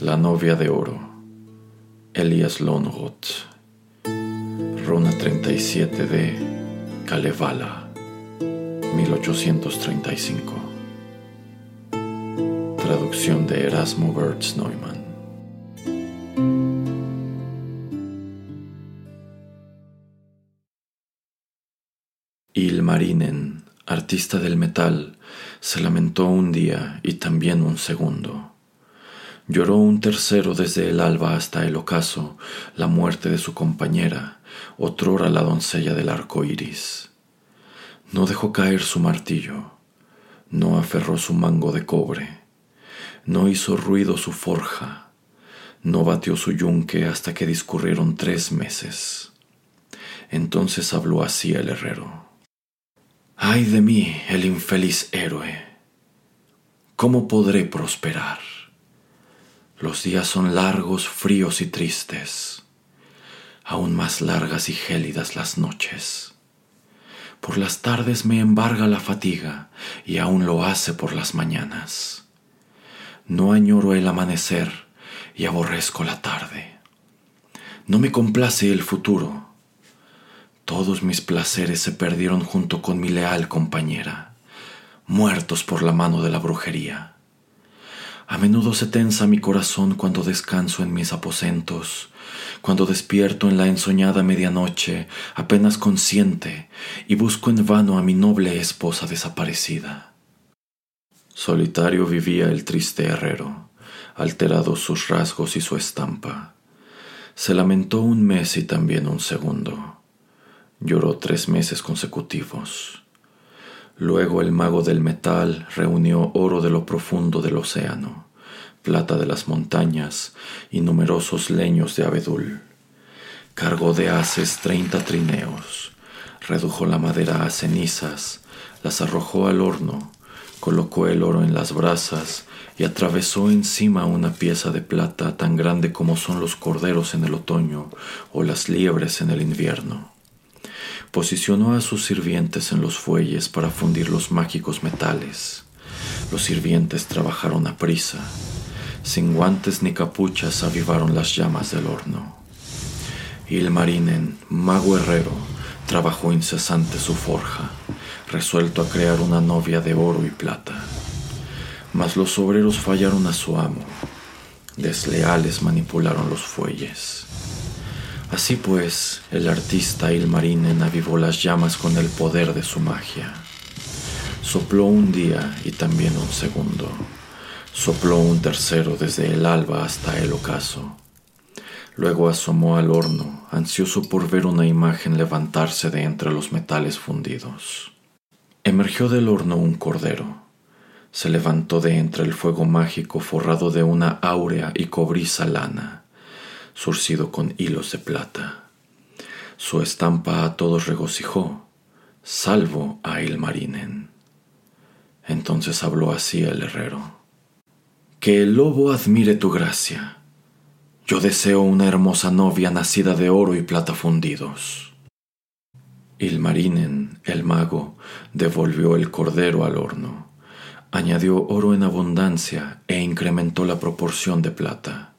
La novia de oro, Elias Lonroth, Runa 37 de Kalevala, 1835. Traducción de Erasmo Wertz Neumann. Ilmarinen, artista del metal, se lamentó un día y también un segundo. Lloró un tercero desde el alba hasta el ocaso la muerte de su compañera, otrora la doncella del arco iris. No dejó caer su martillo, no aferró su mango de cobre, no hizo ruido su forja, no batió su yunque hasta que discurrieron tres meses. Entonces habló así el herrero. Ay de mí, el infeliz héroe. ¿Cómo podré prosperar? Los días son largos, fríos y tristes, aún más largas y gélidas las noches. Por las tardes me embarga la fatiga y aún lo hace por las mañanas. No añoro el amanecer y aborrezco la tarde. No me complace el futuro. Todos mis placeres se perdieron junto con mi leal compañera, muertos por la mano de la brujería. A menudo se tensa mi corazón cuando descanso en mis aposentos, cuando despierto en la ensoñada medianoche, apenas consciente, y busco en vano a mi noble esposa desaparecida. Solitario vivía el triste herrero, alterados sus rasgos y su estampa. Se lamentó un mes y también un segundo. Lloró tres meses consecutivos. Luego el mago del metal reunió oro de lo profundo del océano, plata de las montañas y numerosos leños de abedul. Cargó de haces treinta trineos, redujo la madera a cenizas, las arrojó al horno, colocó el oro en las brasas y atravesó encima una pieza de plata tan grande como son los corderos en el otoño o las liebres en el invierno posicionó a sus sirvientes en los fuelles para fundir los mágicos metales. Los sirvientes trabajaron a prisa. Sin guantes ni capuchas avivaron las llamas del horno. Ilmarinen, mago herrero, trabajó incesante su forja, resuelto a crear una novia de oro y plata. Mas los obreros fallaron a su amo. Desleales manipularon los fuelles. Así pues, el artista Ilmarinen avivó las llamas con el poder de su magia. Sopló un día y también un segundo. Sopló un tercero desde el alba hasta el ocaso. Luego asomó al horno, ansioso por ver una imagen levantarse de entre los metales fundidos. Emergió del horno un cordero. Se levantó de entre el fuego mágico forrado de una áurea y cobriza lana surcido con hilos de plata. Su estampa a todos regocijó, salvo a Ilmarinen. Entonces habló así el herrero. Que el lobo admire tu gracia. Yo deseo una hermosa novia nacida de oro y plata fundidos. Ilmarinen, el mago, devolvió el cordero al horno, añadió oro en abundancia e incrementó la proporción de plata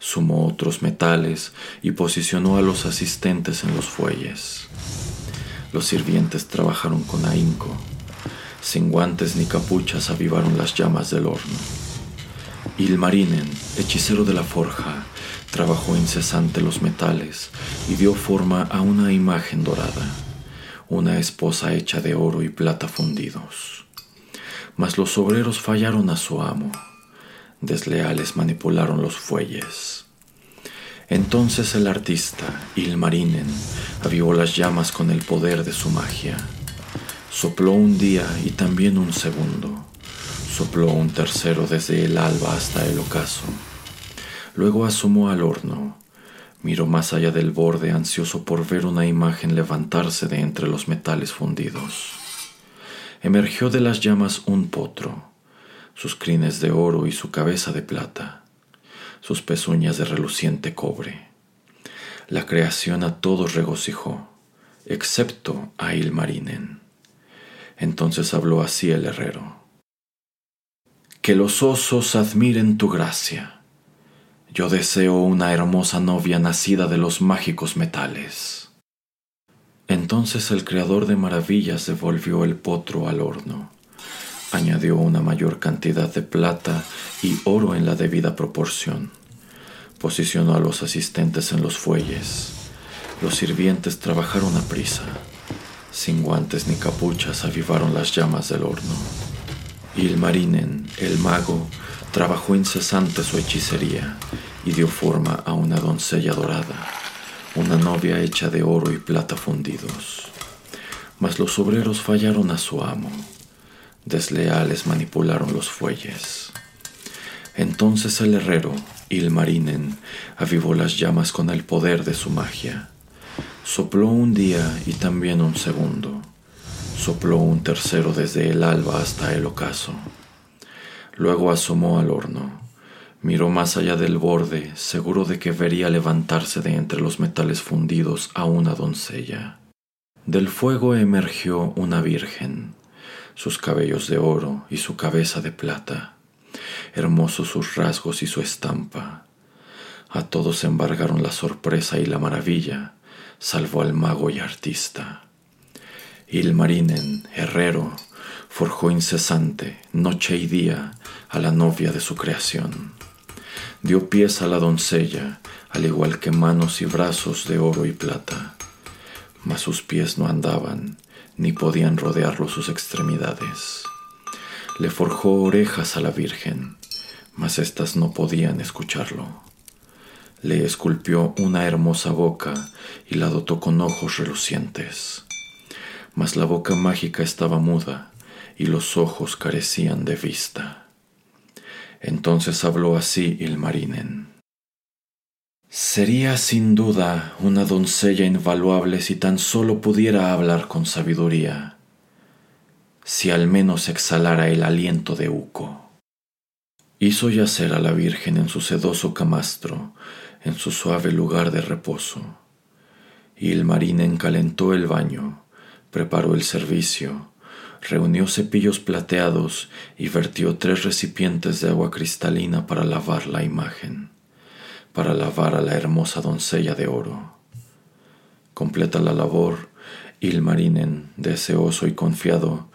sumó otros metales y posicionó a los asistentes en los fuelles. Los sirvientes trabajaron con ahínco. Sin guantes ni capuchas avivaron las llamas del horno. Ilmarinen, hechicero de la forja, trabajó incesante los metales y dio forma a una imagen dorada, una esposa hecha de oro y plata fundidos. Mas los obreros fallaron a su amo desleales manipularon los fuelles. Entonces el artista, Ilmarinen, avivó las llamas con el poder de su magia. Sopló un día y también un segundo. Sopló un tercero desde el alba hasta el ocaso. Luego asomó al horno, miró más allá del borde ansioso por ver una imagen levantarse de entre los metales fundidos. Emergió de las llamas un potro, sus crines de oro y su cabeza de plata, sus pezuñas de reluciente cobre. La creación a todos regocijó, excepto a Ilmarinen. Entonces habló así el herrero. Que los osos admiren tu gracia. Yo deseo una hermosa novia nacida de los mágicos metales. Entonces el creador de maravillas devolvió el potro al horno añadió una mayor cantidad de plata y oro en la debida proporción. Posicionó a los asistentes en los fuelles. Los sirvientes trabajaron a prisa. Sin guantes ni capuchas avivaron las llamas del horno. Ilmarinen, el mago, trabajó incesante su hechicería y dio forma a una doncella dorada, una novia hecha de oro y plata fundidos. Mas los obreros fallaron a su amo desleales manipularon los fuelles. Entonces el herrero, Ilmarinen, avivó las llamas con el poder de su magia. Sopló un día y también un segundo. Sopló un tercero desde el alba hasta el ocaso. Luego asomó al horno. Miró más allá del borde, seguro de que vería levantarse de entre los metales fundidos a una doncella. Del fuego emergió una virgen, sus cabellos de oro y su cabeza de plata, hermosos sus rasgos y su estampa. A todos embargaron la sorpresa y la maravilla, salvo al mago y artista. Ilmarinen, herrero, forjó incesante, noche y día, a la novia de su creación. Dio pies a la doncella, al igual que manos y brazos de oro y plata. Mas sus pies no andaban, ni podían rodearlo sus extremidades. Le forjó orejas a la Virgen, mas éstas no podían escucharlo. Le esculpió una hermosa boca y la dotó con ojos relucientes. Mas la boca mágica estaba muda y los ojos carecían de vista. Entonces habló así Ilmarinen. Sería sin duda una doncella invaluable si tan solo pudiera hablar con sabiduría, si al menos exhalara el aliento de Uco. Hizo yacer a la Virgen en su sedoso camastro, en su suave lugar de reposo. Y el marín encalentó el baño, preparó el servicio, reunió cepillos plateados y vertió tres recipientes de agua cristalina para lavar la imagen para lavar a la hermosa doncella de oro. Completa la labor, Ilmarinen, deseoso y confiado,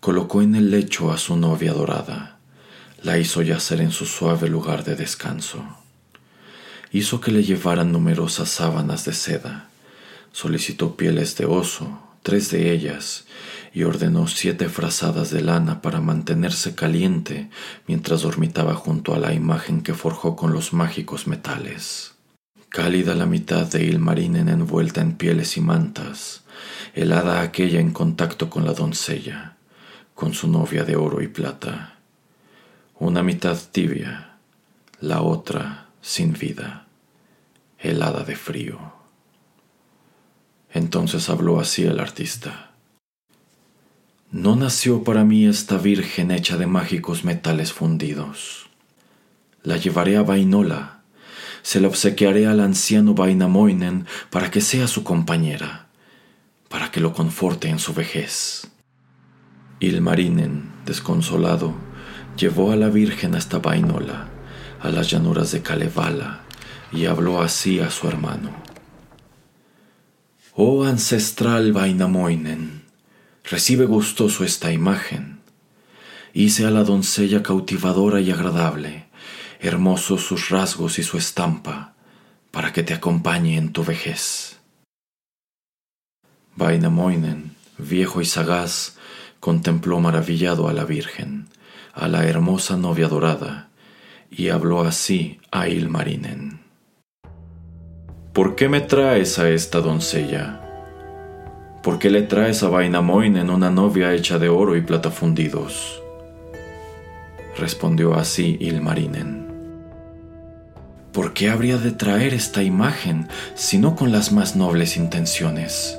colocó en el lecho a su novia dorada, la hizo yacer en su suave lugar de descanso. Hizo que le llevaran numerosas sábanas de seda, solicitó pieles de oso, tres de ellas, y ordenó siete frazadas de lana para mantenerse caliente mientras dormitaba junto a la imagen que forjó con los mágicos metales. Cálida la mitad de Ilmarinen envuelta en pieles y mantas, helada aquella en contacto con la doncella, con su novia de oro y plata. Una mitad tibia, la otra sin vida, helada de frío. Entonces habló así el artista. No nació para mí esta virgen hecha de mágicos metales fundidos. La llevaré a Vainola, se la obsequiaré al anciano Vainamoinen para que sea su compañera, para que lo conforte en su vejez. Ilmarinen, desconsolado, llevó a la virgen hasta Vainola, a las llanuras de Kalevala, y habló así a su hermano. Oh ancestral Vainamoinen, Recibe gustoso esta imagen. Hice a la doncella cautivadora y agradable, hermosos sus rasgos y su estampa, para que te acompañe en tu vejez. Vainamoinen, viejo y sagaz, contempló maravillado a la Virgen, a la hermosa novia dorada, y habló así a Ilmarinen. ¿Por qué me traes a esta doncella? ¿Por qué le traes a Vainamoinen una novia hecha de oro y plata fundidos? respondió así Ilmarinen. ¿Por qué habría de traer esta imagen si no con las más nobles intenciones?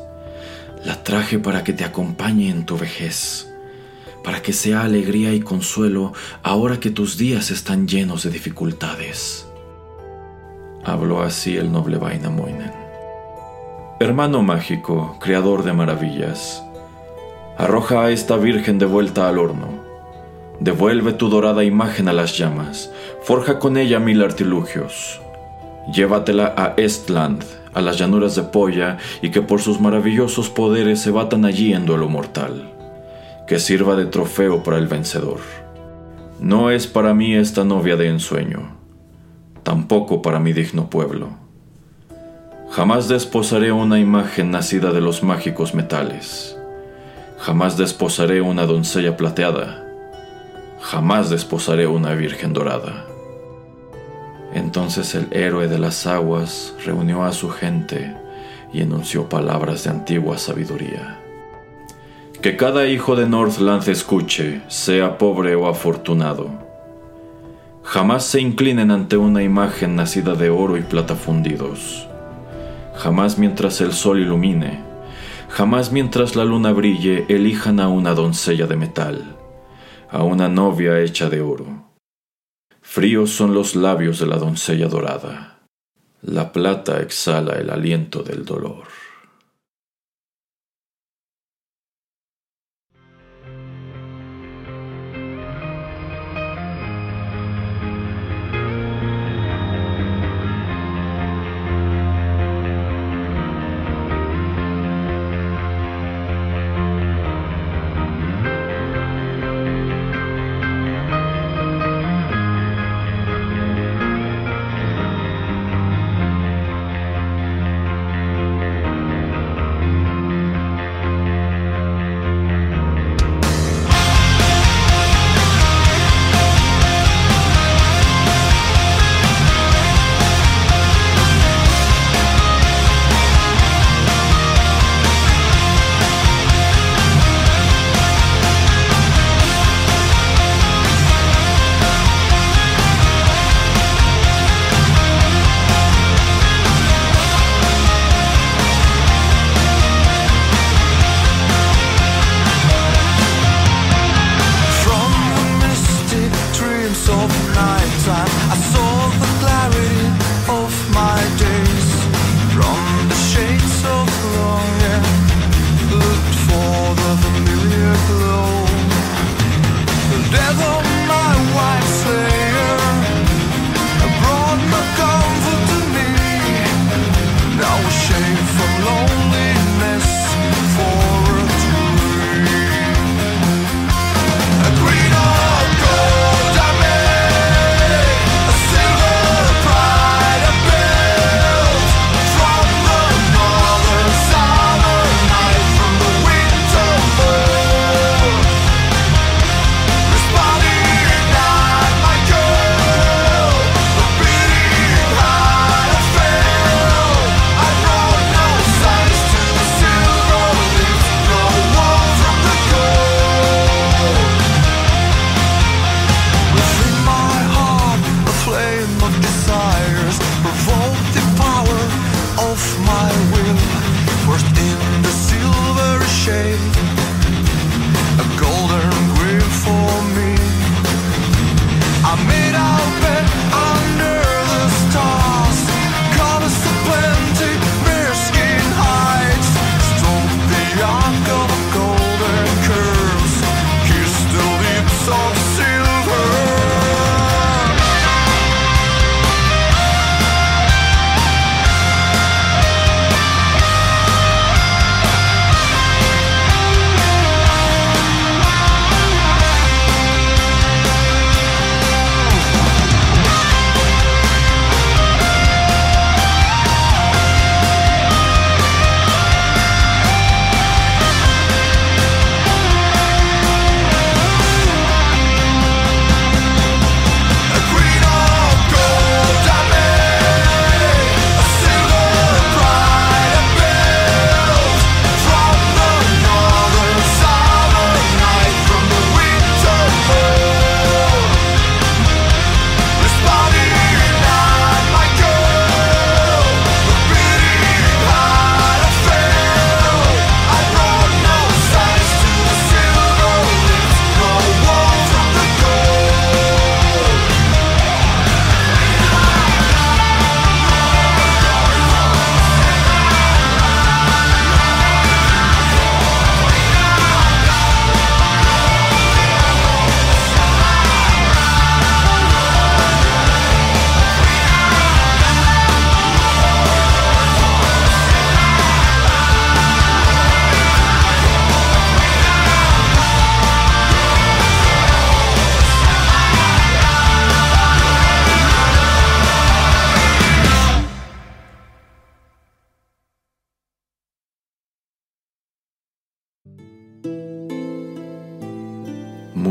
La traje para que te acompañe en tu vejez, para que sea alegría y consuelo ahora que tus días están llenos de dificultades. Habló así el noble Vainamoinen. Hermano mágico, creador de maravillas, arroja a esta virgen de vuelta al horno Devuelve tu dorada imagen a las llamas, forja con ella mil artilugios. Llévatela a Estland, a las llanuras de Polla, y que por sus maravillosos poderes se batan allí en duelo mortal. Que sirva de trofeo para el vencedor. No es para mí esta novia de ensueño, tampoco para mi digno pueblo. Jamás desposaré una imagen nacida de los mágicos metales. Jamás desposaré una doncella plateada jamás desposaré una virgen dorada. Entonces el héroe de las aguas reunió a su gente y enunció palabras de antigua sabiduría. Que cada hijo de Northland escuche, sea pobre o afortunado. Jamás se inclinen ante una imagen nacida de oro y plata fundidos. Jamás mientras el sol ilumine, jamás mientras la luna brille, elijan a una doncella de metal a una novia hecha de oro. Fríos son los labios de la doncella dorada. La plata exhala el aliento del dolor.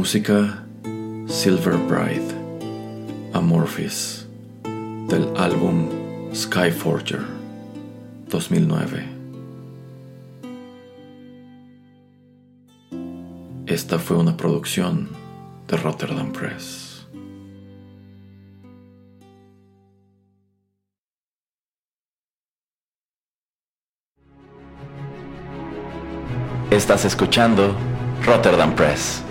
Música Silver Bride, Amorphis, del álbum Skyforger 2009. Esta fue una producción de Rotterdam Press. Estás escuchando Rotterdam Press.